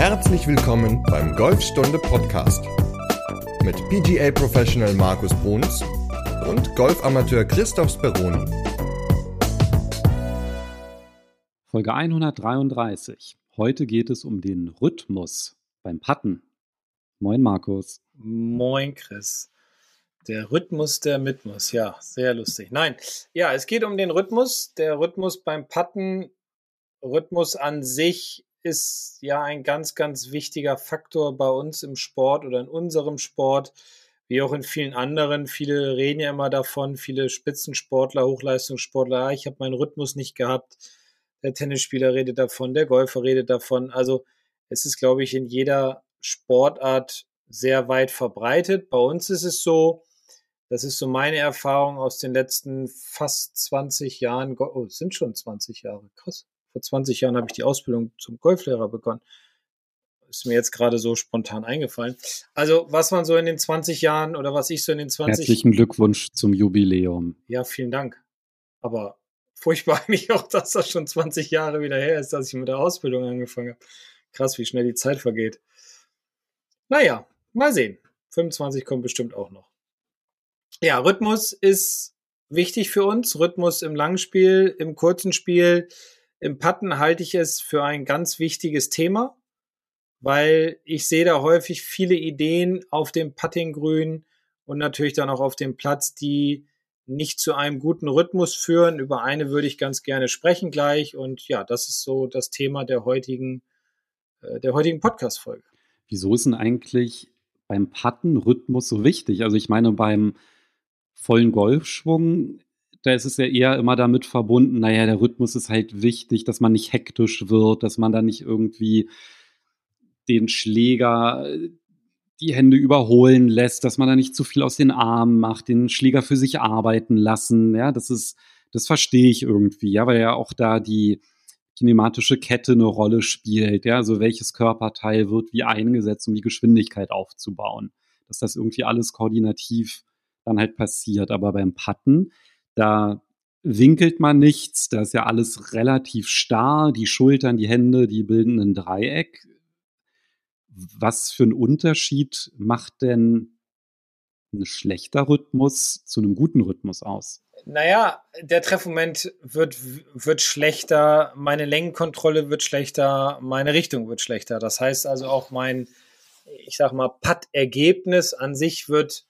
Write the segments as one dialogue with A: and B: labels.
A: Herzlich willkommen beim Golfstunde Podcast mit PGA Professional Markus Bruns und Golfamateur Christoph Speroni.
B: Folge 133. Heute geht es um den Rhythmus beim Putten. Moin Markus.
C: Moin Chris. Der Rhythmus der Mitmus, ja, sehr lustig. Nein, ja, es geht um den Rhythmus. Der Rhythmus beim Putten, Rhythmus an sich ist ja ein ganz, ganz wichtiger Faktor bei uns im Sport oder in unserem Sport, wie auch in vielen anderen. Viele reden ja immer davon, viele Spitzensportler, Hochleistungssportler, ah, ich habe meinen Rhythmus nicht gehabt. Der Tennisspieler redet davon, der Golfer redet davon. Also es ist, glaube ich, in jeder Sportart sehr weit verbreitet. Bei uns ist es so, das ist so meine Erfahrung aus den letzten fast 20 Jahren. Oh, es sind schon 20 Jahre. Krass. Vor 20 Jahren habe ich die Ausbildung zum Golflehrer begonnen. Ist mir jetzt gerade so spontan eingefallen. Also, was man so in den 20 Jahren oder was ich so in den 20
B: Herzlichen Glückwunsch zum Jubiläum.
C: Ja, vielen Dank. Aber furchtbar eigentlich auch, dass das schon 20 Jahre wieder her ist, dass ich mit der Ausbildung angefangen habe. Krass, wie schnell die Zeit vergeht. Naja, mal sehen. 25 kommt bestimmt auch noch. Ja, Rhythmus ist wichtig für uns. Rhythmus im Langspiel, im kurzen Spiel, im Putten halte ich es für ein ganz wichtiges Thema, weil ich sehe da häufig viele Ideen auf dem Puttinggrün und natürlich dann auch auf dem Platz, die nicht zu einem guten Rhythmus führen. Über eine würde ich ganz gerne sprechen gleich. Und ja, das ist so das Thema der heutigen, äh, der heutigen Podcast-Folge.
B: Wieso ist denn eigentlich beim Putten Rhythmus so wichtig? Also ich meine, beim vollen Golfschwung, da ist es ja eher immer damit verbunden, naja, der Rhythmus ist halt wichtig, dass man nicht hektisch wird, dass man da nicht irgendwie den Schläger äh, die Hände überholen lässt, dass man da nicht zu viel aus den Armen macht, den Schläger für sich arbeiten lassen. Ja, das ist, das verstehe ich irgendwie, ja, weil ja auch da die kinematische Kette eine Rolle spielt. Ja, also welches Körperteil wird wie eingesetzt, um die Geschwindigkeit aufzubauen. Dass das irgendwie alles koordinativ dann halt passiert. Aber beim Putten, da winkelt man nichts, da ist ja alles relativ starr, die Schultern, die Hände, die bilden ein Dreieck. Was für einen Unterschied macht denn ein schlechter Rhythmus zu einem guten Rhythmus aus?
C: Naja, der Treffmoment wird, wird schlechter, meine Längenkontrolle wird schlechter, meine Richtung wird schlechter. Das heißt also auch mein, ich sag mal, Putt-Ergebnis an sich wird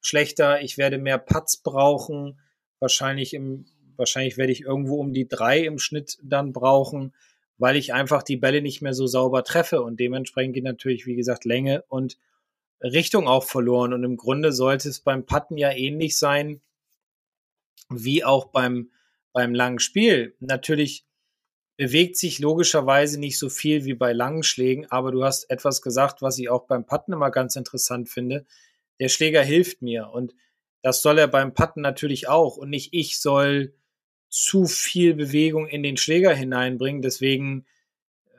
C: schlechter. Ich werde mehr Putts brauchen. Wahrscheinlich im, wahrscheinlich werde ich irgendwo um die drei im Schnitt dann brauchen, weil ich einfach die Bälle nicht mehr so sauber treffe und dementsprechend geht natürlich, wie gesagt, Länge und Richtung auch verloren. Und im Grunde sollte es beim Putten ja ähnlich sein wie auch beim, beim langen Spiel. Natürlich bewegt sich logischerweise nicht so viel wie bei langen Schlägen, aber du hast etwas gesagt, was ich auch beim Putten immer ganz interessant finde der Schläger hilft mir und das soll er beim Putten natürlich auch und nicht ich soll zu viel Bewegung in den Schläger hineinbringen. Deswegen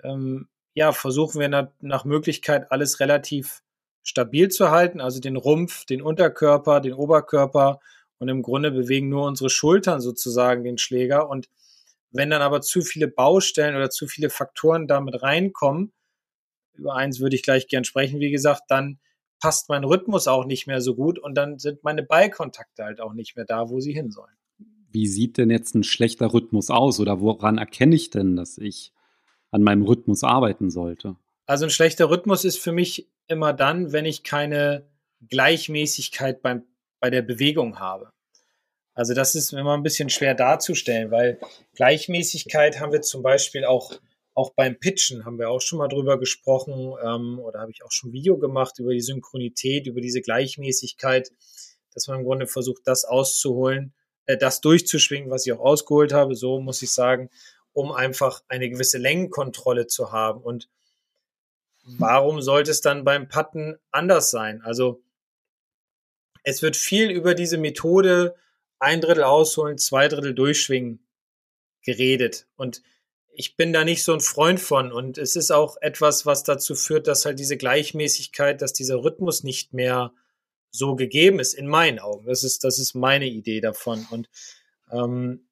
C: ähm, ja, versuchen wir nach, nach Möglichkeit alles relativ stabil zu halten, also den Rumpf, den Unterkörper, den Oberkörper und im Grunde bewegen nur unsere Schultern sozusagen den Schläger und wenn dann aber zu viele Baustellen oder zu viele Faktoren damit reinkommen, über eins würde ich gleich gern sprechen, wie gesagt, dann passt mein Rhythmus auch nicht mehr so gut und dann sind meine Ballkontakte halt auch nicht mehr da, wo sie hin sollen.
B: Wie sieht denn jetzt ein schlechter Rhythmus aus oder woran erkenne ich denn, dass ich an meinem Rhythmus arbeiten sollte?
C: Also ein schlechter Rhythmus ist für mich immer dann, wenn ich keine Gleichmäßigkeit beim, bei der Bewegung habe. Also das ist immer ein bisschen schwer darzustellen, weil Gleichmäßigkeit haben wir zum Beispiel auch auch beim Pitchen haben wir auch schon mal drüber gesprochen ähm, oder habe ich auch schon ein Video gemacht über die Synchronität, über diese Gleichmäßigkeit, dass man im Grunde versucht, das auszuholen, äh, das durchzuschwingen, was ich auch ausgeholt habe, so muss ich sagen, um einfach eine gewisse Längenkontrolle zu haben. Und warum sollte es dann beim Putten anders sein? Also es wird viel über diese Methode ein Drittel ausholen, zwei Drittel durchschwingen geredet. Und ich bin da nicht so ein Freund von. Und es ist auch etwas, was dazu führt, dass halt diese Gleichmäßigkeit, dass dieser Rhythmus nicht mehr so gegeben ist, in meinen Augen. Das ist, das ist meine Idee davon. Und ähm,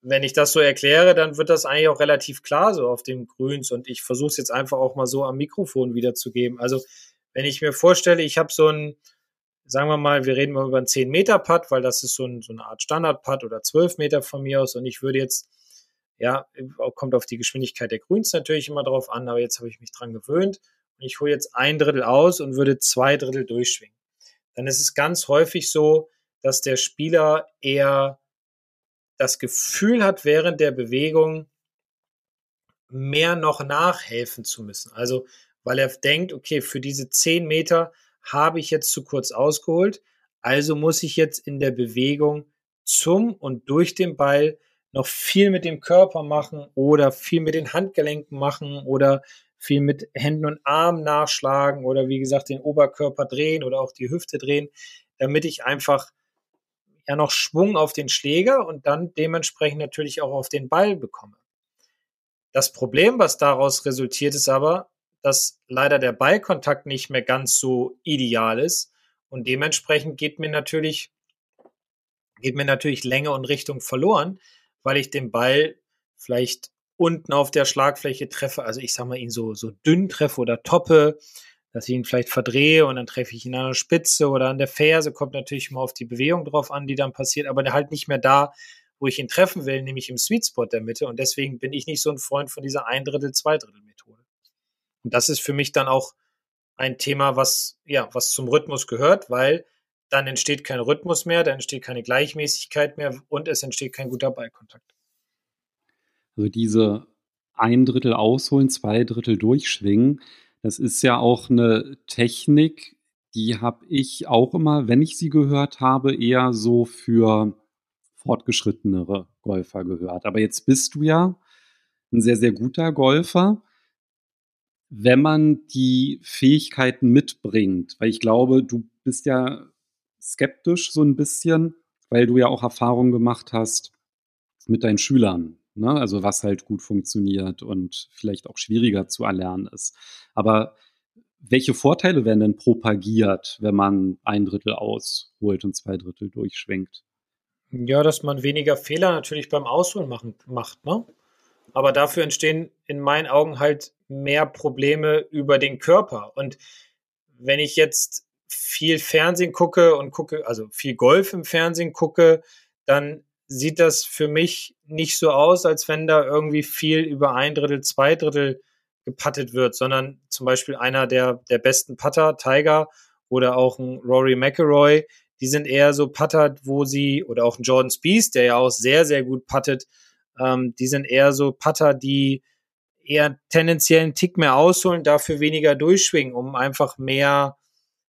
C: wenn ich das so erkläre, dann wird das eigentlich auch relativ klar so auf dem Grüns und ich versuche es jetzt einfach auch mal so am Mikrofon wiederzugeben. Also wenn ich mir vorstelle, ich habe so ein, sagen wir mal, wir reden mal über einen 10 Meter Putt, weil das ist so, ein, so eine Art Standard Putt oder 12 Meter von mir aus und ich würde jetzt, ja, kommt auf die Geschwindigkeit der Grüns natürlich immer drauf an, aber jetzt habe ich mich dran gewöhnt und ich hole jetzt ein Drittel aus und würde zwei Drittel durchschwingen. Dann ist es ganz häufig so, dass der Spieler eher das Gefühl hat, während der Bewegung mehr noch nachhelfen zu müssen. Also, weil er denkt, okay, für diese zehn Meter habe ich jetzt zu kurz ausgeholt, also muss ich jetzt in der Bewegung zum und durch den Ball noch viel mit dem Körper machen oder viel mit den Handgelenken machen oder viel mit Händen und Armen nachschlagen oder wie gesagt den Oberkörper drehen oder auch die Hüfte drehen, damit ich einfach ja noch Schwung auf den Schläger und dann dementsprechend natürlich auch auf den Ball bekomme. Das Problem, was daraus resultiert, ist aber, dass leider der Ballkontakt nicht mehr ganz so ideal ist und dementsprechend geht mir natürlich geht mir natürlich Länge und Richtung verloren, weil ich den Ball vielleicht unten auf der Schlagfläche treffe, also ich sag mal ihn so so dünn treffe oder toppe dass ich ihn vielleicht verdrehe und dann treffe ich ihn an der Spitze oder an der Ferse, kommt natürlich immer auf die Bewegung drauf an, die dann passiert, aber halt nicht mehr da, wo ich ihn treffen will, nämlich im Sweet Spot der Mitte. Und deswegen bin ich nicht so ein Freund von dieser ein Drittel, zwei Drittel Methode. Und das ist für mich dann auch ein Thema, was, ja, was zum Rhythmus gehört, weil dann entsteht kein Rhythmus mehr, dann entsteht keine Gleichmäßigkeit mehr und es entsteht kein guter Ballkontakt.
B: Also diese ein Drittel ausholen, zwei Drittel durchschwingen, das ist ja auch eine Technik, die habe ich auch immer, wenn ich sie gehört habe, eher so für fortgeschrittenere Golfer gehört. Aber jetzt bist du ja ein sehr, sehr guter Golfer, wenn man die Fähigkeiten mitbringt. Weil ich glaube, du bist ja skeptisch so ein bisschen, weil du ja auch Erfahrungen gemacht hast mit deinen Schülern. Ne? Also was halt gut funktioniert und vielleicht auch schwieriger zu erlernen ist. Aber welche Vorteile werden denn propagiert, wenn man ein Drittel ausholt und zwei Drittel durchschwenkt?
C: Ja, dass man weniger Fehler natürlich beim Ausholen machen, macht, ne? Aber dafür entstehen in meinen Augen halt mehr Probleme über den Körper. Und wenn ich jetzt viel Fernsehen gucke und gucke, also viel Golf im Fernsehen gucke, dann sieht das für mich nicht so aus, als wenn da irgendwie viel über ein Drittel, zwei Drittel gepattet wird, sondern zum Beispiel einer der, der besten Putter, Tiger oder auch ein Rory McElroy, die sind eher so Putter, wo sie, oder auch ein Jordan Spieth, der ja auch sehr, sehr gut puttet, ähm, die sind eher so Putter, die eher tendenziell einen Tick mehr ausholen, dafür weniger durchschwingen, um einfach mehr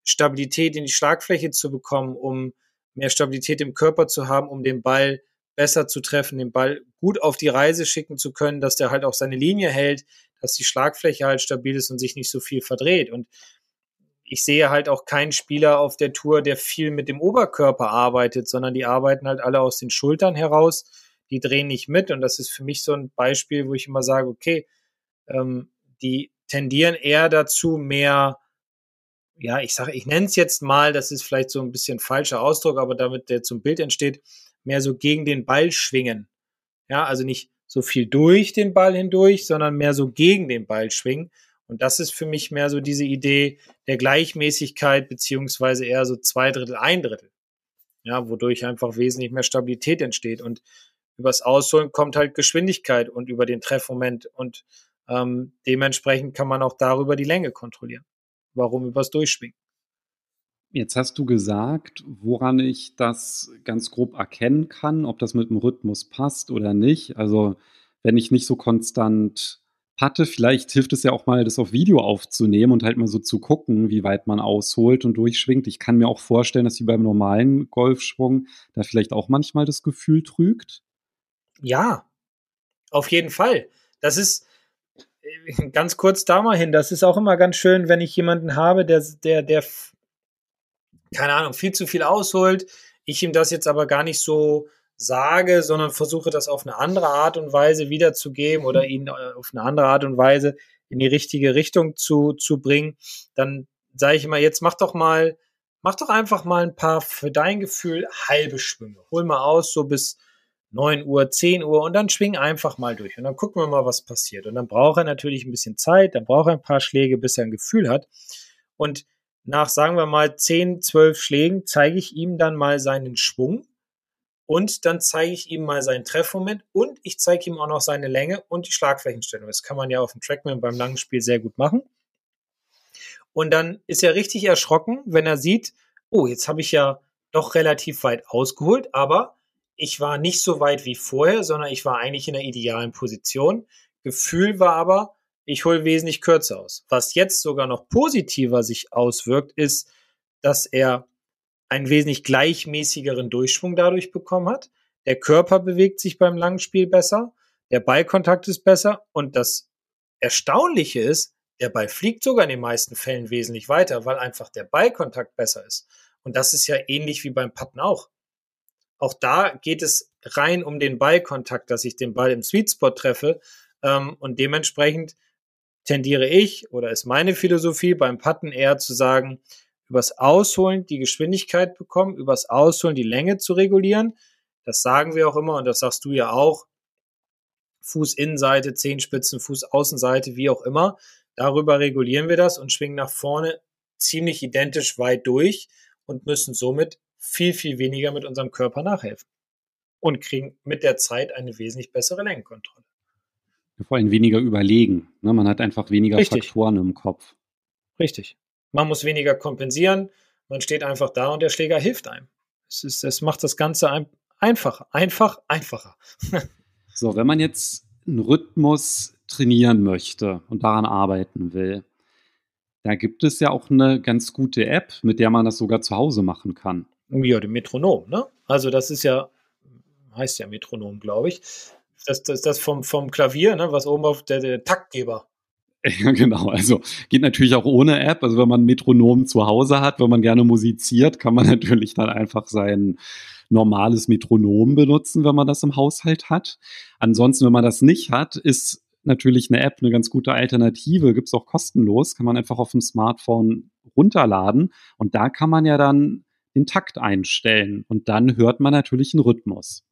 C: Stabilität in die Schlagfläche zu bekommen, um mehr Stabilität im Körper zu haben, um den Ball besser zu treffen, den Ball gut auf die Reise schicken zu können, dass der halt auch seine Linie hält, dass die Schlagfläche halt stabil ist und sich nicht so viel verdreht. Und ich sehe halt auch keinen Spieler auf der Tour, der viel mit dem Oberkörper arbeitet, sondern die arbeiten halt alle aus den Schultern heraus. Die drehen nicht mit. Und das ist für mich so ein Beispiel, wo ich immer sage, okay, ähm, die tendieren eher dazu, mehr ja, ich sage, ich nenne es jetzt mal, das ist vielleicht so ein bisschen falscher Ausdruck, aber damit der zum Bild entsteht, mehr so gegen den Ball schwingen. Ja, also nicht so viel durch den Ball hindurch, sondern mehr so gegen den Ball schwingen. Und das ist für mich mehr so diese Idee der Gleichmäßigkeit, beziehungsweise eher so zwei Drittel, ein Drittel. Ja, wodurch einfach wesentlich mehr Stabilität entsteht. Und übers Ausholen kommt halt Geschwindigkeit und über den Treffmoment. Und ähm, dementsprechend kann man auch darüber die Länge kontrollieren. Warum übers Durchschwingen?
B: Jetzt hast du gesagt, woran ich das ganz grob erkennen kann, ob das mit dem Rhythmus passt oder nicht. Also wenn ich nicht so konstant patte, vielleicht hilft es ja auch mal, das auf Video aufzunehmen und halt mal so zu gucken, wie weit man ausholt und durchschwingt. Ich kann mir auch vorstellen, dass wie beim normalen Golfschwung da vielleicht auch manchmal das Gefühl trügt.
C: Ja, auf jeden Fall. Das ist, ganz kurz da mal hin, das ist auch immer ganz schön, wenn ich jemanden habe, der, der, der, keine Ahnung, viel zu viel ausholt, ich ihm das jetzt aber gar nicht so sage, sondern versuche das auf eine andere Art und Weise wiederzugeben oder ihn äh, auf eine andere Art und Weise in die richtige Richtung zu, zu bringen, dann sage ich immer, jetzt mach doch mal, mach doch einfach mal ein paar für dein Gefühl halbe Schwünge. Hol mal aus, so bis 9 Uhr, 10 Uhr und dann schwing einfach mal durch und dann gucken wir mal, was passiert. Und dann braucht er natürlich ein bisschen Zeit, dann braucht er ein paar Schläge, bis er ein Gefühl hat. Und nach, sagen wir mal, 10, 12 Schlägen zeige ich ihm dann mal seinen Schwung und dann zeige ich ihm mal seinen Treffmoment und ich zeige ihm auch noch seine Länge und die Schlagflächenstellung. Das kann man ja auf dem Trackman beim langen Spiel sehr gut machen. Und dann ist er richtig erschrocken, wenn er sieht, oh, jetzt habe ich ja doch relativ weit ausgeholt, aber ich war nicht so weit wie vorher, sondern ich war eigentlich in der idealen Position. Gefühl war aber, ich hole wesentlich kürzer aus. Was jetzt sogar noch positiver sich auswirkt, ist, dass er einen wesentlich gleichmäßigeren Durchschwung dadurch bekommen hat. Der Körper bewegt sich beim langen Spiel besser, der Ballkontakt ist besser und das Erstaunliche ist, der Ball fliegt sogar in den meisten Fällen wesentlich weiter, weil einfach der Ballkontakt besser ist. Und das ist ja ähnlich wie beim Putten auch. Auch da geht es rein um den Ballkontakt, dass ich den Ball im Sweet Spot treffe. Ähm, und dementsprechend tendiere ich oder ist meine Philosophie beim Putten eher zu sagen, übers Ausholen die Geschwindigkeit bekommen, übers Ausholen die Länge zu regulieren. Das sagen wir auch immer und das sagst du ja auch. Fußinnenseite, Zehenspitzen, Fußaußenseite, wie auch immer. Darüber regulieren wir das und schwingen nach vorne ziemlich identisch weit durch und müssen somit viel, viel weniger mit unserem Körper nachhelfen und kriegen mit der Zeit eine wesentlich bessere Lenkkontrolle.
B: Vor allem weniger überlegen. Ne? Man hat einfach weniger Richtig. Faktoren im Kopf.
C: Richtig. Man muss weniger kompensieren. Man steht einfach da und der Schläger hilft einem. Es, ist, es macht das Ganze ein, einfacher. Einfach, einfacher.
B: so, wenn man jetzt einen Rhythmus trainieren möchte und daran arbeiten will, da gibt es ja auch eine ganz gute App, mit der man das sogar zu Hause machen kann.
C: Ja, dem Metronom, ne? Also das ist ja, heißt ja Metronom, glaube ich. Das, das, das vom, vom Klavier, ne, was oben auf der, der Taktgeber.
B: Ja, genau. Also geht natürlich auch ohne App. Also wenn man Metronom zu Hause hat, wenn man gerne musiziert, kann man natürlich dann einfach sein normales Metronom benutzen, wenn man das im Haushalt hat. Ansonsten, wenn man das nicht hat, ist natürlich eine App eine ganz gute Alternative. Gibt es auch kostenlos, kann man einfach auf dem Smartphone runterladen. Und da kann man ja dann den Takt einstellen. Und dann hört man natürlich einen Rhythmus.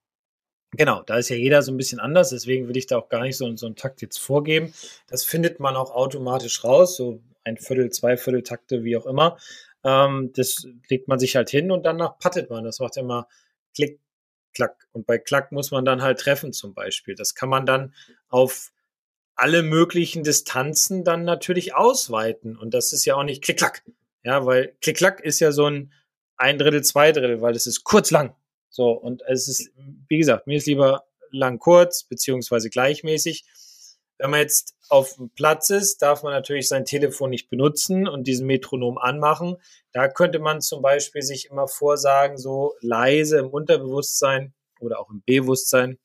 C: Genau, da ist ja jeder so ein bisschen anders, deswegen will ich da auch gar nicht so, so einen Takt jetzt vorgeben. Das findet man auch automatisch raus, so ein Viertel, zwei Viertel Takte, wie auch immer. Ähm, das legt man sich halt hin und danach pattet man. Das macht immer Klick, Klack. Und bei Klack muss man dann halt treffen zum Beispiel. Das kann man dann auf alle möglichen Distanzen dann natürlich ausweiten. Und das ist ja auch nicht Klick, Klack. Ja, weil Klick, Klack ist ja so ein ein Drittel, zwei Drittel, weil es ist kurz lang. So, und es ist, wie gesagt, mir ist lieber lang kurz, beziehungsweise gleichmäßig. Wenn man jetzt auf dem Platz ist, darf man natürlich sein Telefon nicht benutzen und diesen Metronom anmachen. Da könnte man zum Beispiel sich immer vorsagen, so leise im Unterbewusstsein oder auch im Bewusstsein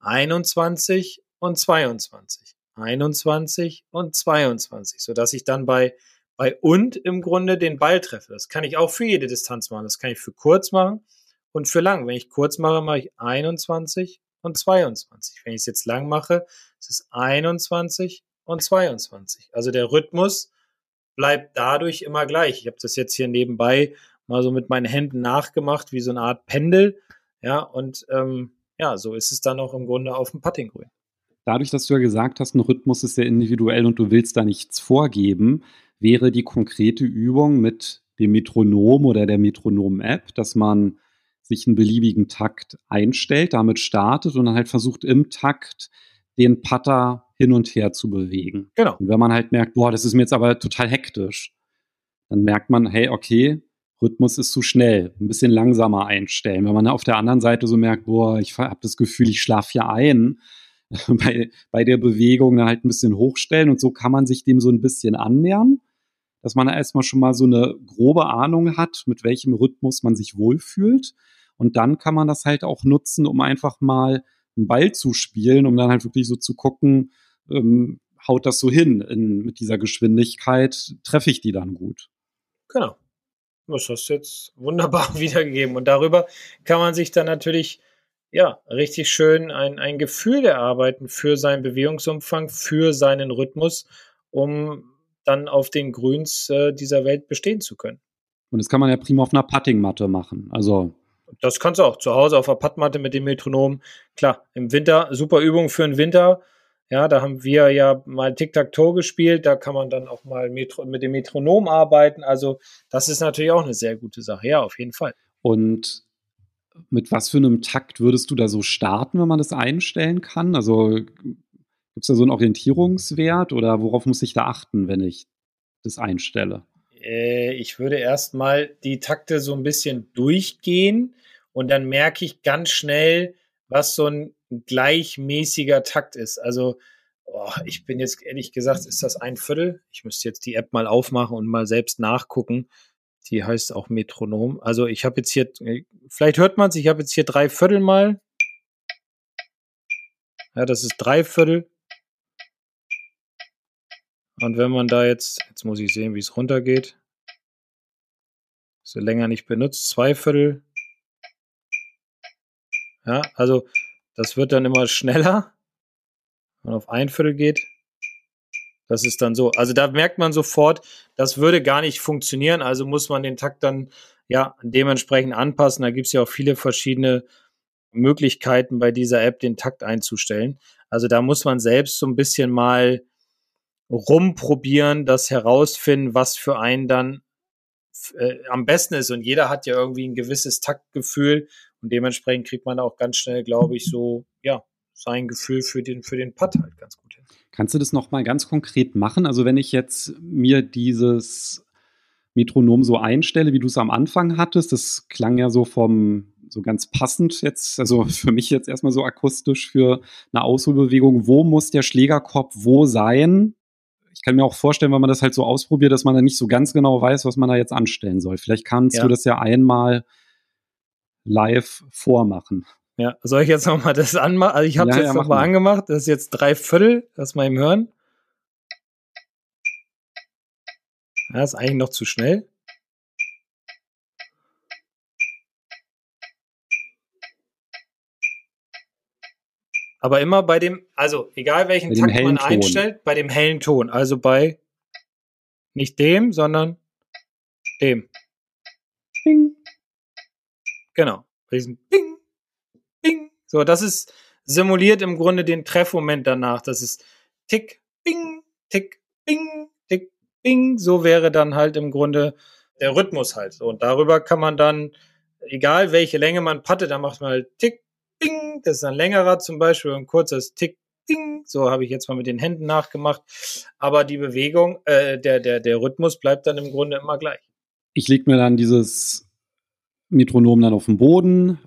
C: 21 und 22, 21 und 22, sodass ich dann bei, bei und im Grunde den Ball treffe. Das kann ich auch für jede Distanz machen. Das kann ich für kurz machen und für lang. Wenn ich kurz mache, mache ich 21 und 22. Wenn ich es jetzt lang mache, ist es 21 und 22. Also der Rhythmus bleibt dadurch immer gleich. Ich habe das jetzt hier nebenbei mal so mit meinen Händen nachgemacht, wie so eine Art Pendel. Ja, und ähm, ja, so ist es dann auch im Grunde auf dem Puttinggrün.
B: Dadurch, dass du ja gesagt hast, ein Rhythmus ist sehr individuell und du willst da nichts vorgeben, wäre die konkrete Übung mit dem Metronom oder der Metronom-App, dass man sich einen beliebigen Takt einstellt, damit startet und dann halt versucht im Takt den Putter hin und her zu bewegen. Genau. Und wenn man halt merkt, boah, das ist mir jetzt aber total hektisch, dann merkt man, hey, okay, Rhythmus ist zu schnell, ein bisschen langsamer einstellen. Wenn man auf der anderen Seite so merkt, boah, ich habe das Gefühl, ich schlafe ja ein, bei, bei der Bewegung halt ein bisschen hochstellen und so kann man sich dem so ein bisschen annähern, dass man erstmal schon mal so eine grobe Ahnung hat, mit welchem Rhythmus man sich wohlfühlt. Und dann kann man das halt auch nutzen, um einfach mal einen Ball zu spielen, um dann halt wirklich so zu gucken, ähm, haut das so hin in, mit dieser Geschwindigkeit, treffe ich die dann gut.
C: Genau. Das hast du jetzt wunderbar wiedergegeben. Und darüber kann man sich dann natürlich ja, richtig schön ein, ein Gefühl erarbeiten für seinen Bewegungsumfang, für seinen Rhythmus, um dann auf den Grüns äh, dieser Welt bestehen zu können.
B: Und das kann man ja prima auf einer Puttingmatte machen. Also
C: Das kannst du auch zu Hause auf der Padmatte mit dem Metronom. Klar, im Winter super Übung für den Winter. Ja, da haben wir ja mal Tic-Tac-Toe gespielt. Da kann man dann auch mal Metro mit dem Metronom arbeiten. Also, das ist natürlich auch eine sehr gute Sache. Ja, auf jeden Fall.
B: Und mit was für einem Takt würdest du da so starten, wenn man das einstellen kann? Also, gibt es da so einen Orientierungswert oder worauf muss ich da achten, wenn ich das einstelle?
C: Äh, ich würde erstmal die Takte so ein bisschen durchgehen und dann merke ich ganz schnell, was so ein gleichmäßiger Takt ist. Also oh, ich bin jetzt ehrlich gesagt, ist das ein Viertel? Ich müsste jetzt die App mal aufmachen und mal selbst nachgucken. Die heißt auch Metronom. Also ich habe jetzt hier, vielleicht hört man es, ich habe jetzt hier drei Viertel mal. Ja, das ist drei Viertel. Und wenn man da jetzt, jetzt muss ich sehen, wie es runtergeht. So länger nicht benutzt, zwei Viertel. Ja, also das wird dann immer schneller. Wenn man auf ein Viertel geht. Das ist dann so. Also da merkt man sofort, das würde gar nicht funktionieren. Also muss man den Takt dann ja dementsprechend anpassen. Da gibt es ja auch viele verschiedene Möglichkeiten bei dieser App, den Takt einzustellen. Also da muss man selbst so ein bisschen mal rumprobieren, das herausfinden, was für einen dann äh, am besten ist. Und jeder hat ja irgendwie ein gewisses Taktgefühl und dementsprechend kriegt man auch ganz schnell, glaube ich, so, ja, sein Gefühl für den, für den Putt halt ganz gut.
B: Kannst du das nochmal ganz konkret machen? Also wenn ich jetzt mir dieses Metronom so einstelle, wie du es am Anfang hattest, das klang ja so vom, so ganz passend jetzt, also für mich jetzt erstmal so akustisch für eine Ausholbewegung. Wo muss der Schlägerkorb wo sein, ich kann mir auch vorstellen, wenn man das halt so ausprobiert, dass man dann nicht so ganz genau weiß, was man da jetzt anstellen soll. Vielleicht kannst ja. du das ja einmal live vormachen.
C: Ja, soll ich jetzt nochmal das anmachen? Also ich habe es ja, jetzt ja, nochmal angemacht. Das ist jetzt drei Viertel. Lass mal eben hören. Ja, ist eigentlich noch zu schnell. Aber immer bei dem, also egal welchen Takt man Ton. einstellt, bei dem hellen Ton. Also bei nicht dem, sondern dem. Bing. Genau. Bei diesem Bing. Bing. So, das ist simuliert im Grunde den Treffmoment danach. Das ist Tick, Bing, Tick, Bing, Tick, Bing. So wäre dann halt im Grunde der Rhythmus halt. Und darüber kann man dann, egal welche Länge man pattet, dann macht man halt Tick, Ding, das ist ein längerer zum Beispiel, ein kurzes Tick, Ding, so habe ich jetzt mal mit den Händen nachgemacht. Aber die Bewegung, äh, der, der, der Rhythmus bleibt dann im Grunde immer gleich.
B: Ich lege mir dann dieses Metronom dann auf den Boden,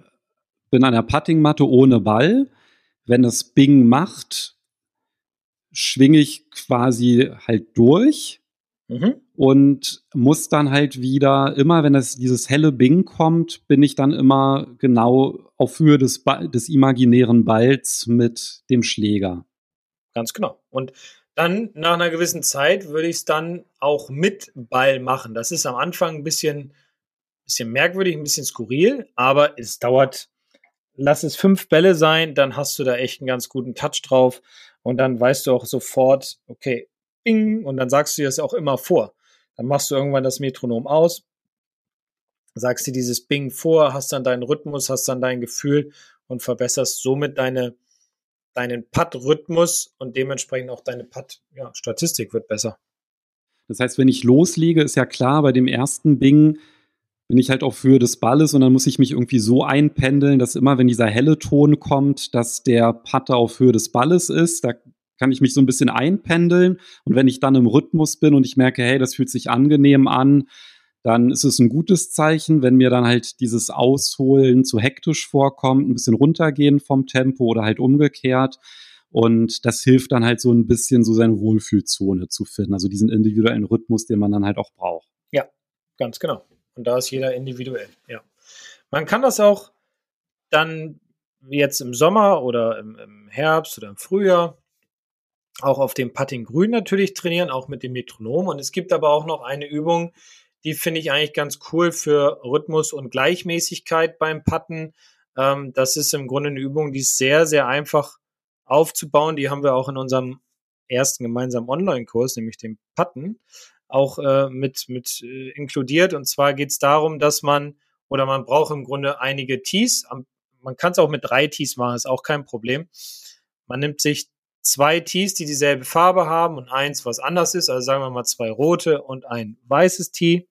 B: bin an der Puttingmatte ohne Ball. Wenn das Bing macht, schwinge ich quasi halt durch Mhm. Und muss dann halt wieder, immer wenn das, dieses helle Bing kommt, bin ich dann immer genau auf Höhe des, des imaginären Balls mit dem Schläger.
C: Ganz genau. Und dann nach einer gewissen Zeit würde ich es dann auch mit Ball machen. Das ist am Anfang ein bisschen, bisschen merkwürdig, ein bisschen skurril, aber es dauert, lass es fünf Bälle sein, dann hast du da echt einen ganz guten Touch drauf und dann weißt du auch sofort, okay, Bing, und dann sagst du dir das auch immer vor. Dann machst du irgendwann das Metronom aus, sagst dir dieses Bing vor, hast dann deinen Rhythmus, hast dann dein Gefühl und verbesserst somit deine, deinen Putt-Rhythmus und dementsprechend auch deine Putt-Statistik ja, wird besser.
B: Das heißt, wenn ich loslege, ist ja klar, bei dem ersten Bing bin ich halt auf Höhe des Balles und dann muss ich mich irgendwie so einpendeln, dass immer, wenn dieser helle Ton kommt, dass der Putter auf Höhe des Balles ist. Da kann ich mich so ein bisschen einpendeln. Und wenn ich dann im Rhythmus bin und ich merke, hey, das fühlt sich angenehm an, dann ist es ein gutes Zeichen. Wenn mir dann halt dieses Ausholen zu hektisch vorkommt, ein bisschen runtergehen vom Tempo oder halt umgekehrt. Und das hilft dann halt so ein bisschen so seine Wohlfühlzone zu finden. Also diesen individuellen Rhythmus, den man dann halt auch braucht.
C: Ja, ganz genau. Und da ist jeder individuell, ja. Man kann das auch dann jetzt im Sommer oder im, im Herbst oder im Frühjahr auch auf dem Putting Grün natürlich trainieren, auch mit dem Metronom. Und es gibt aber auch noch eine Übung, die finde ich eigentlich ganz cool für Rhythmus und Gleichmäßigkeit beim Putten. Ähm, das ist im Grunde eine Übung, die ist sehr, sehr einfach aufzubauen. Die haben wir auch in unserem ersten gemeinsamen Online-Kurs, nämlich dem Putten, auch äh, mit, mit äh, inkludiert. Und zwar geht es darum, dass man oder man braucht im Grunde einige Tees. Man kann es auch mit drei Tees machen, ist auch kein Problem. Man nimmt sich zwei Tees, die dieselbe Farbe haben und eins, was anders ist. Also sagen wir mal zwei rote und ein weißes Tee.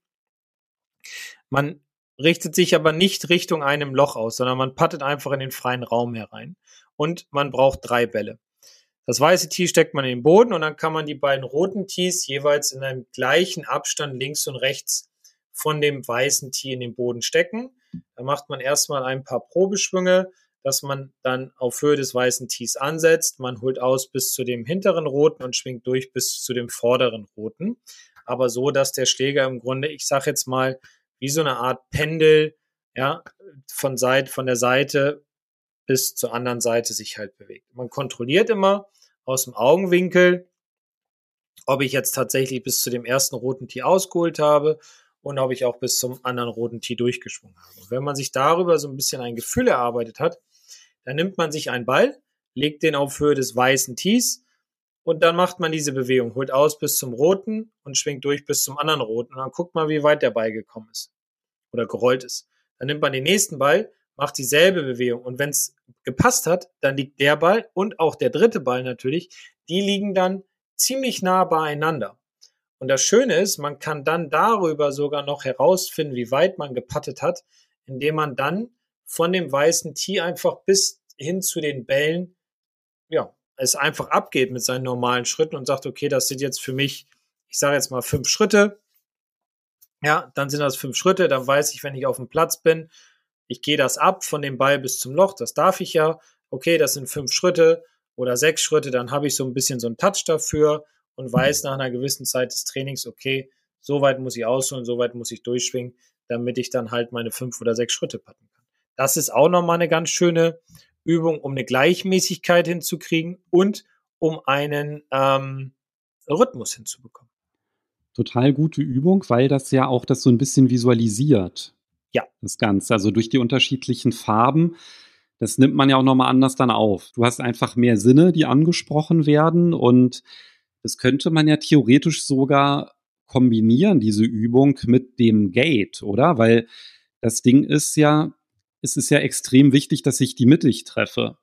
C: Man richtet sich aber nicht Richtung einem Loch aus, sondern man pattet einfach in den freien Raum herein. Und man braucht drei Bälle. Das weiße Tee steckt man in den Boden und dann kann man die beiden roten Tees jeweils in einem gleichen Abstand links und rechts von dem weißen Tee in den Boden stecken. Da macht man erstmal ein paar Probeschwünge, dass man dann auf Höhe des weißen Tees ansetzt. Man holt aus bis zu dem hinteren roten und schwingt durch bis zu dem vorderen roten. Aber so, dass der Schläger im Grunde, ich sage jetzt mal, wie so eine Art Pendel, ja, von, Seite, von der Seite bis zur anderen Seite sich halt bewegt. Man kontrolliert immer aus dem Augenwinkel, ob ich jetzt tatsächlich bis zu dem ersten roten Tee ausgeholt habe und ob ich auch bis zum anderen roten Tee durchgeschwungen habe. Und wenn man sich darüber so ein bisschen ein Gefühl erarbeitet hat, dann nimmt man sich einen Ball, legt den auf Höhe des weißen Tees und dann macht man diese Bewegung, holt aus bis zum roten und schwingt durch bis zum anderen roten und dann guckt man, wie weit der Ball gekommen ist oder gerollt ist. Dann nimmt man den nächsten Ball, macht dieselbe Bewegung und wenn es gepasst hat, dann liegt der Ball und auch der dritte Ball natürlich, die liegen dann ziemlich nah beieinander. Und das Schöne ist, man kann dann darüber sogar noch herausfinden, wie weit man gepattet hat, indem man dann von dem weißen Tee einfach bis hin zu den Bällen, ja, es einfach abgeht mit seinen normalen Schritten und sagt, okay, das sind jetzt für mich, ich sage jetzt mal fünf Schritte. Ja, dann sind das fünf Schritte, dann weiß ich, wenn ich auf dem Platz bin, ich gehe das ab von dem Ball bis zum Loch, das darf ich ja. Okay, das sind fünf Schritte oder sechs Schritte, dann habe ich so ein bisschen so einen Touch dafür und weiß nach einer gewissen Zeit des Trainings, okay, so weit muss ich ausholen, so weit muss ich durchschwingen, damit ich dann halt meine fünf oder sechs Schritte patten kann. Das ist auch nochmal eine ganz schöne Übung, um eine Gleichmäßigkeit hinzukriegen und um einen ähm, Rhythmus hinzubekommen.
B: Total gute Übung, weil das ja auch das so ein bisschen visualisiert.
C: Ja.
B: Das Ganze. Also durch die unterschiedlichen Farben. Das nimmt man ja auch nochmal anders dann auf. Du hast einfach mehr Sinne, die angesprochen werden und das könnte man ja theoretisch sogar kombinieren, diese Übung mit dem Gate, oder? Weil das Ding ist ja, es ist ja extrem wichtig, dass ich die mittig treffe.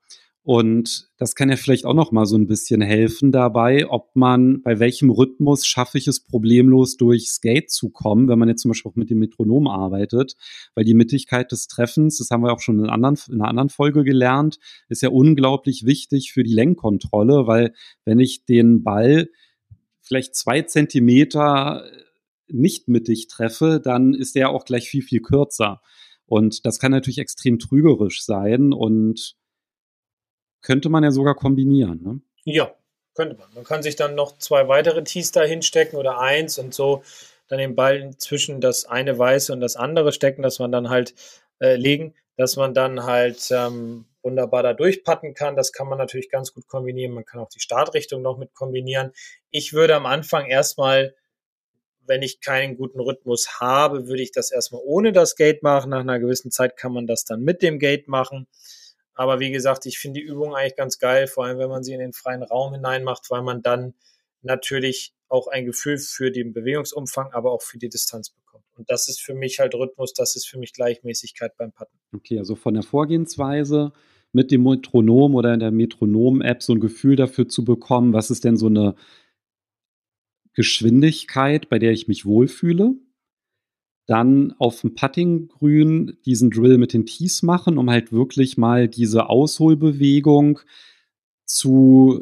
B: Und das kann ja vielleicht auch noch mal so ein bisschen helfen dabei, ob man bei welchem Rhythmus schaffe ich es problemlos durchs Gate zu kommen, wenn man jetzt zum Beispiel auch mit dem Metronom arbeitet, weil die Mittigkeit des Treffens, das haben wir auch schon in, anderen, in einer anderen Folge gelernt, ist ja unglaublich wichtig für die Lenkkontrolle, weil wenn ich den Ball vielleicht zwei Zentimeter nicht mittig treffe, dann ist der auch gleich viel, viel kürzer. Und das kann natürlich extrem trügerisch sein. Und könnte man ja sogar kombinieren. Ne?
C: Ja, könnte man. Man kann sich dann noch zwei weitere Tees da hinstecken oder eins und so dann den Ball zwischen das eine weiße und das andere stecken, dass man dann halt äh, legen, dass man dann halt ähm, wunderbar da durchpatten kann. Das kann man natürlich ganz gut kombinieren. Man kann auch die Startrichtung noch mit kombinieren. Ich würde am Anfang erstmal wenn ich keinen guten Rhythmus habe, würde ich das erstmal ohne das Gate machen. Nach einer gewissen Zeit kann man das dann mit dem Gate machen. Aber wie gesagt, ich finde die Übung eigentlich ganz geil, vor allem wenn man sie in den freien Raum hineinmacht, weil man dann natürlich auch ein Gefühl für den Bewegungsumfang, aber auch für die Distanz bekommt. Und das ist für mich halt Rhythmus, das ist für mich Gleichmäßigkeit beim Patten.
B: Okay, also von der Vorgehensweise mit dem Metronom oder in der Metronom-App so ein Gefühl dafür zu bekommen, was ist denn so eine Geschwindigkeit, bei der ich mich wohlfühle. Dann auf dem Puttinggrün diesen Drill mit den Tees machen, um halt wirklich mal diese Ausholbewegung zu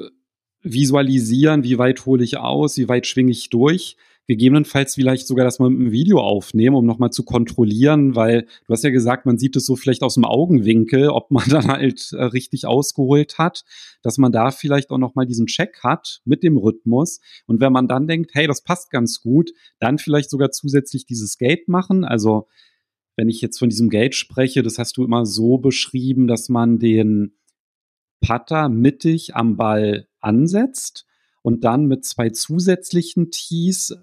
B: visualisieren, wie weit hole ich aus, wie weit schwinge ich durch gegebenenfalls vielleicht sogar das mal mit einem Video aufnehmen, um nochmal zu kontrollieren, weil du hast ja gesagt, man sieht es so vielleicht aus dem Augenwinkel, ob man dann halt äh, richtig ausgeholt hat, dass man da vielleicht auch nochmal diesen Check hat mit dem Rhythmus. Und wenn man dann denkt, hey, das passt ganz gut, dann vielleicht sogar zusätzlich dieses Gate machen. Also wenn ich jetzt von diesem Gate spreche, das hast du immer so beschrieben, dass man den Putter mittig am Ball ansetzt und dann mit zwei zusätzlichen Tees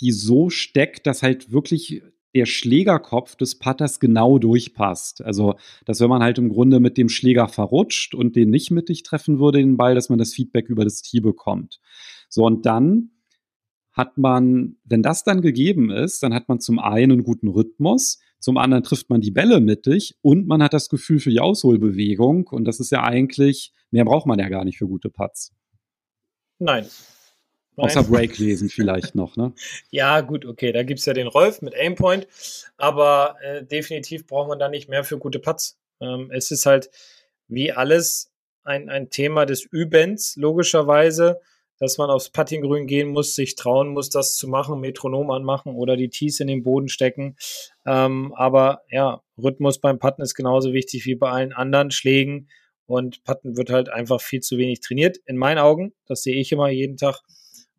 B: die so steckt, dass halt wirklich der Schlägerkopf des Putters genau durchpasst. Also, dass wenn man halt im Grunde mit dem Schläger verrutscht und den nicht mittig treffen würde, den Ball, dass man das Feedback über das Tee bekommt. So, und dann hat man, wenn das dann gegeben ist, dann hat man zum einen einen guten Rhythmus, Zum anderen trifft man die Bälle mittig und man hat das Gefühl für die Ausholbewegung. Und das ist ja eigentlich, mehr braucht man ja gar nicht für gute Putts.
C: Nein.
B: Außer Break lesen vielleicht noch, ne?
C: ja, gut, okay. Da gibt es ja den Rolf mit Aimpoint, aber äh, definitiv braucht man da nicht mehr für gute Putts. Ähm, es ist halt wie alles ein, ein Thema des Übens, logischerweise dass man aufs Puttinggrün gehen muss, sich trauen muss, das zu machen, Metronom anmachen oder die Tees in den Boden stecken. Ähm, aber ja, Rhythmus beim Putten ist genauso wichtig wie bei allen anderen Schlägen. Und Putten wird halt einfach viel zu wenig trainiert, in meinen Augen. Das sehe ich immer jeden Tag.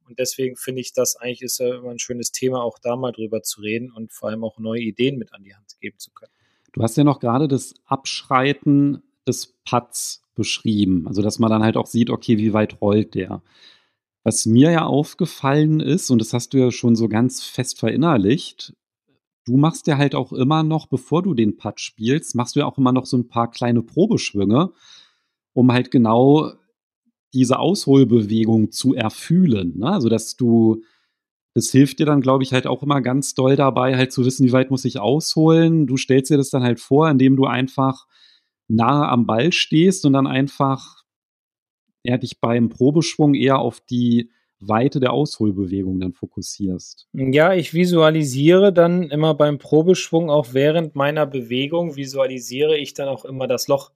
C: Und deswegen finde ich, das eigentlich ist ja immer ein schönes Thema, auch da mal drüber zu reden und vor allem auch neue Ideen mit an die Hand geben zu können.
B: Du hast ja noch gerade das Abschreiten des Putts beschrieben. Also, dass man dann halt auch sieht, okay, wie weit rollt der. Was mir ja aufgefallen ist, und das hast du ja schon so ganz fest verinnerlicht, du machst ja halt auch immer noch, bevor du den Putt spielst, machst du ja auch immer noch so ein paar kleine Probeschwünge, um halt genau diese Ausholbewegung zu erfühlen. Ne? Also, dass du, das hilft dir dann, glaube ich, halt auch immer ganz doll dabei, halt zu wissen, wie weit muss ich ausholen. Du stellst dir das dann halt vor, indem du einfach nahe am Ball stehst und dann einfach eher dich beim Probeschwung eher auf die Weite der Ausholbewegung dann fokussierst.
C: Ja, ich visualisiere dann immer beim Probeschwung auch während meiner Bewegung visualisiere ich dann auch immer das Loch.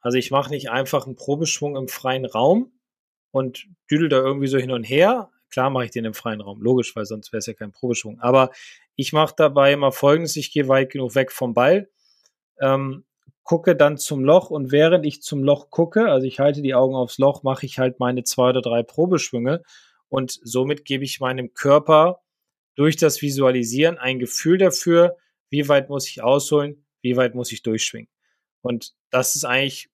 C: Also ich mache nicht einfach einen Probeschwung im freien Raum und düdel da irgendwie so hin und her. Klar mache ich den im freien Raum, logisch, weil sonst wäre es ja kein Probeschwung. Aber ich mache dabei immer folgendes, ich gehe weit genug weg vom Ball, ähm, gucke dann zum Loch und während ich zum Loch gucke, also ich halte die Augen aufs Loch, mache ich halt meine zwei oder drei Probeschwünge und somit gebe ich meinem Körper durch das Visualisieren ein Gefühl dafür, wie weit muss ich ausholen, wie weit muss ich durchschwingen. Und das ist eigentlich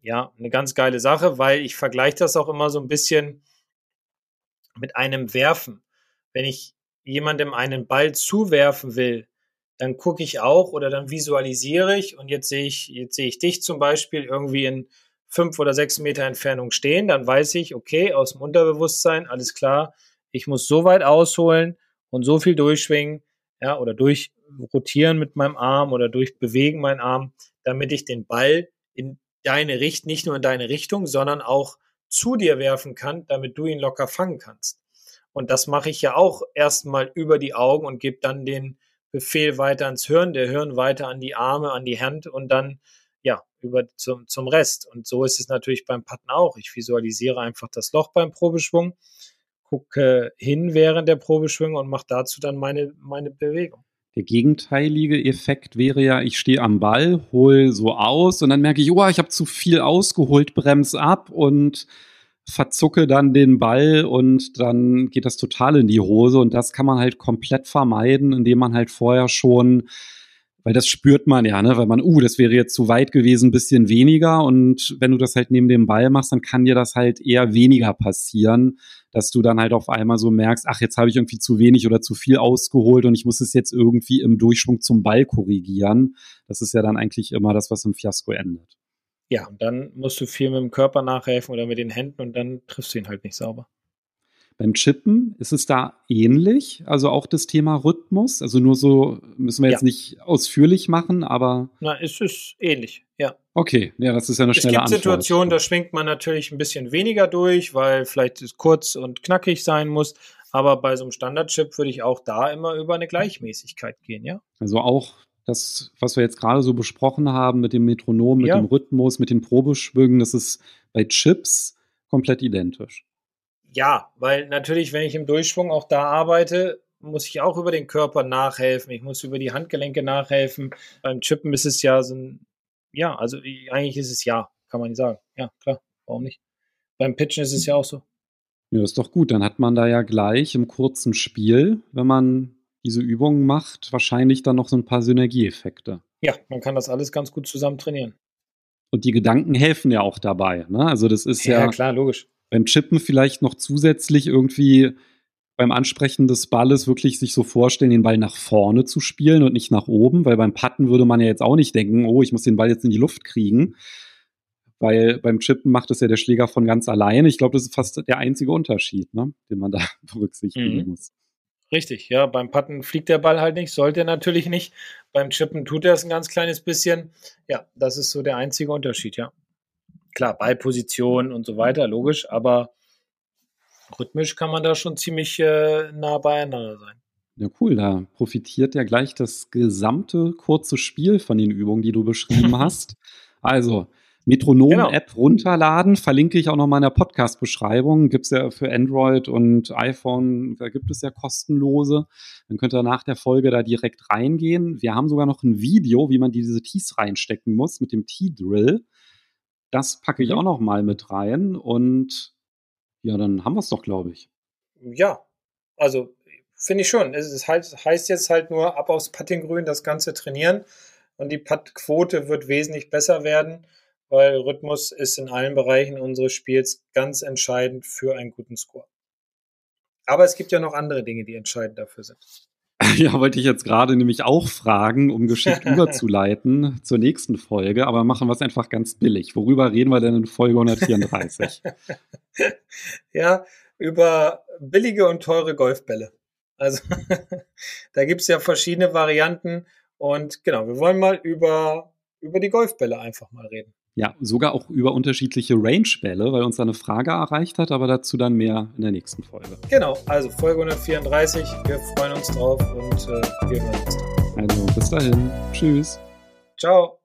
C: ja eine ganz geile Sache, weil ich vergleiche das auch immer so ein bisschen mit einem Werfen. Wenn ich jemandem einen Ball zuwerfen will, dann gucke ich auch oder dann visualisiere ich und jetzt sehe ich, jetzt sehe ich dich zum Beispiel irgendwie in fünf oder sechs Meter Entfernung stehen, dann weiß ich, okay, aus dem Unterbewusstsein, alles klar, ich muss so weit ausholen und so viel durchschwingen, ja, oder durchrotieren mit meinem Arm oder durchbewegen meinen Arm, damit ich den Ball in deine Richtung, nicht nur in deine Richtung, sondern auch zu dir werfen kann, damit du ihn locker fangen kannst. Und das mache ich ja auch erstmal über die Augen und gebe dann den Befehl weiter ans Hirn, der Hirn weiter an die Arme, an die Hand und dann ja über zum, zum Rest. Und so ist es natürlich beim Patten auch. Ich visualisiere einfach das Loch beim Probeschwung, gucke hin während der Probeschwünge und mache dazu dann meine, meine Bewegung.
B: Der gegenteilige Effekt wäre ja, ich stehe am Ball, hole so aus und dann merke ich, oh, ich habe zu viel ausgeholt, bremse ab und verzucke dann den Ball und dann geht das total in die Hose. Und das kann man halt komplett vermeiden, indem man halt vorher schon, weil das spürt man ja, ne, weil man, uh, das wäre jetzt zu weit gewesen, bisschen weniger und wenn du das halt neben dem Ball machst, dann kann dir das halt eher weniger passieren, dass du dann halt auf einmal so merkst, ach, jetzt habe ich irgendwie zu wenig oder zu viel ausgeholt und ich muss es jetzt irgendwie im Durchschwung zum Ball korrigieren. Das ist ja dann eigentlich immer das, was im Fiasko endet.
C: Ja, und dann musst du viel mit dem Körper nachhelfen oder mit den Händen und dann triffst du ihn halt nicht sauber.
B: Beim Chippen ist es da ähnlich, also auch das Thema Rhythmus. Also nur so müssen wir jetzt ja. nicht ausführlich machen, aber.
C: Na, es ist ähnlich, ja.
B: Okay, ja, das ist ja eine schnelle
C: Antwort. Es gibt Situationen, da schwingt man natürlich ein bisschen weniger durch, weil vielleicht es kurz und knackig sein muss. Aber bei so einem Standardchip würde ich auch da immer über eine Gleichmäßigkeit gehen, ja.
B: Also auch das, was wir jetzt gerade so besprochen haben mit dem Metronom, mit ja. dem Rhythmus, mit den Probeschwüngen, das ist bei Chips komplett identisch.
C: Ja, weil natürlich, wenn ich im Durchschwung auch da arbeite, muss ich auch über den Körper nachhelfen. Ich muss über die Handgelenke nachhelfen. Beim Chippen ist es ja so ein, ja, also eigentlich ist es ja, kann man nicht sagen. Ja, klar, warum nicht? Beim Pitchen ist es ja auch so.
B: Ja, ist doch gut. Dann hat man da ja gleich im kurzen Spiel, wenn man diese Übungen macht, wahrscheinlich dann noch so ein paar Synergieeffekte.
C: Ja, man kann das alles ganz gut zusammen trainieren.
B: Und die Gedanken helfen ja auch dabei. Ne? Also das ist ja,
C: ja klar, logisch.
B: Beim Chippen vielleicht noch zusätzlich irgendwie beim Ansprechen des Balles wirklich sich so vorstellen, den Ball nach vorne zu spielen und nicht nach oben, weil beim Putten würde man ja jetzt auch nicht denken, oh, ich muss den Ball jetzt in die Luft kriegen, weil beim Chippen macht es ja der Schläger von ganz alleine. Ich glaube, das ist fast der einzige Unterschied, ne, den man da berücksichtigen mhm. muss.
C: Richtig, ja. Beim Putten fliegt der Ball halt nicht, sollte er natürlich nicht. Beim Chippen tut er es ein ganz kleines bisschen. Ja, das ist so der einzige Unterschied, ja. Klar, Ballposition und so weiter, logisch, aber rhythmisch kann man da schon ziemlich äh, nah beieinander sein.
B: Ja, cool. Da profitiert ja gleich das gesamte kurze Spiel von den Übungen, die du beschrieben hast. Also, Metronom-App genau. runterladen, verlinke ich auch noch mal in der Podcast-Beschreibung. Gibt es ja für Android und iPhone, da gibt es ja kostenlose. Dann könnt ihr nach der Folge da direkt reingehen. Wir haben sogar noch ein Video, wie man diese Tees reinstecken muss mit dem T-Drill. Das packe ich mhm. auch noch mal mit rein und ja, dann haben wir es doch, glaube ich.
C: Ja, also finde ich schon. Es heißt jetzt halt nur ab aufs Puttinggrün das Ganze trainieren und die Puttquote wird wesentlich besser werden weil Rhythmus ist in allen Bereichen unseres Spiels ganz entscheidend für einen guten Score. Aber es gibt ja noch andere Dinge, die entscheidend dafür sind.
B: Ja, wollte ich jetzt gerade nämlich auch fragen, um geschickt überzuleiten zur nächsten Folge, aber machen wir es einfach ganz billig. Worüber reden wir denn in Folge 134?
C: ja, über billige und teure Golfbälle. Also da gibt es ja verschiedene Varianten und genau, wir wollen mal über, über die Golfbälle einfach mal reden.
B: Ja, sogar auch über unterschiedliche Range-Bälle, weil uns da eine Frage erreicht hat, aber dazu dann mehr in der nächsten Folge.
C: Genau, also Folge 134. Wir freuen uns drauf und äh, wir hören uns
B: dann. Also bis dahin. Tschüss.
C: Ciao.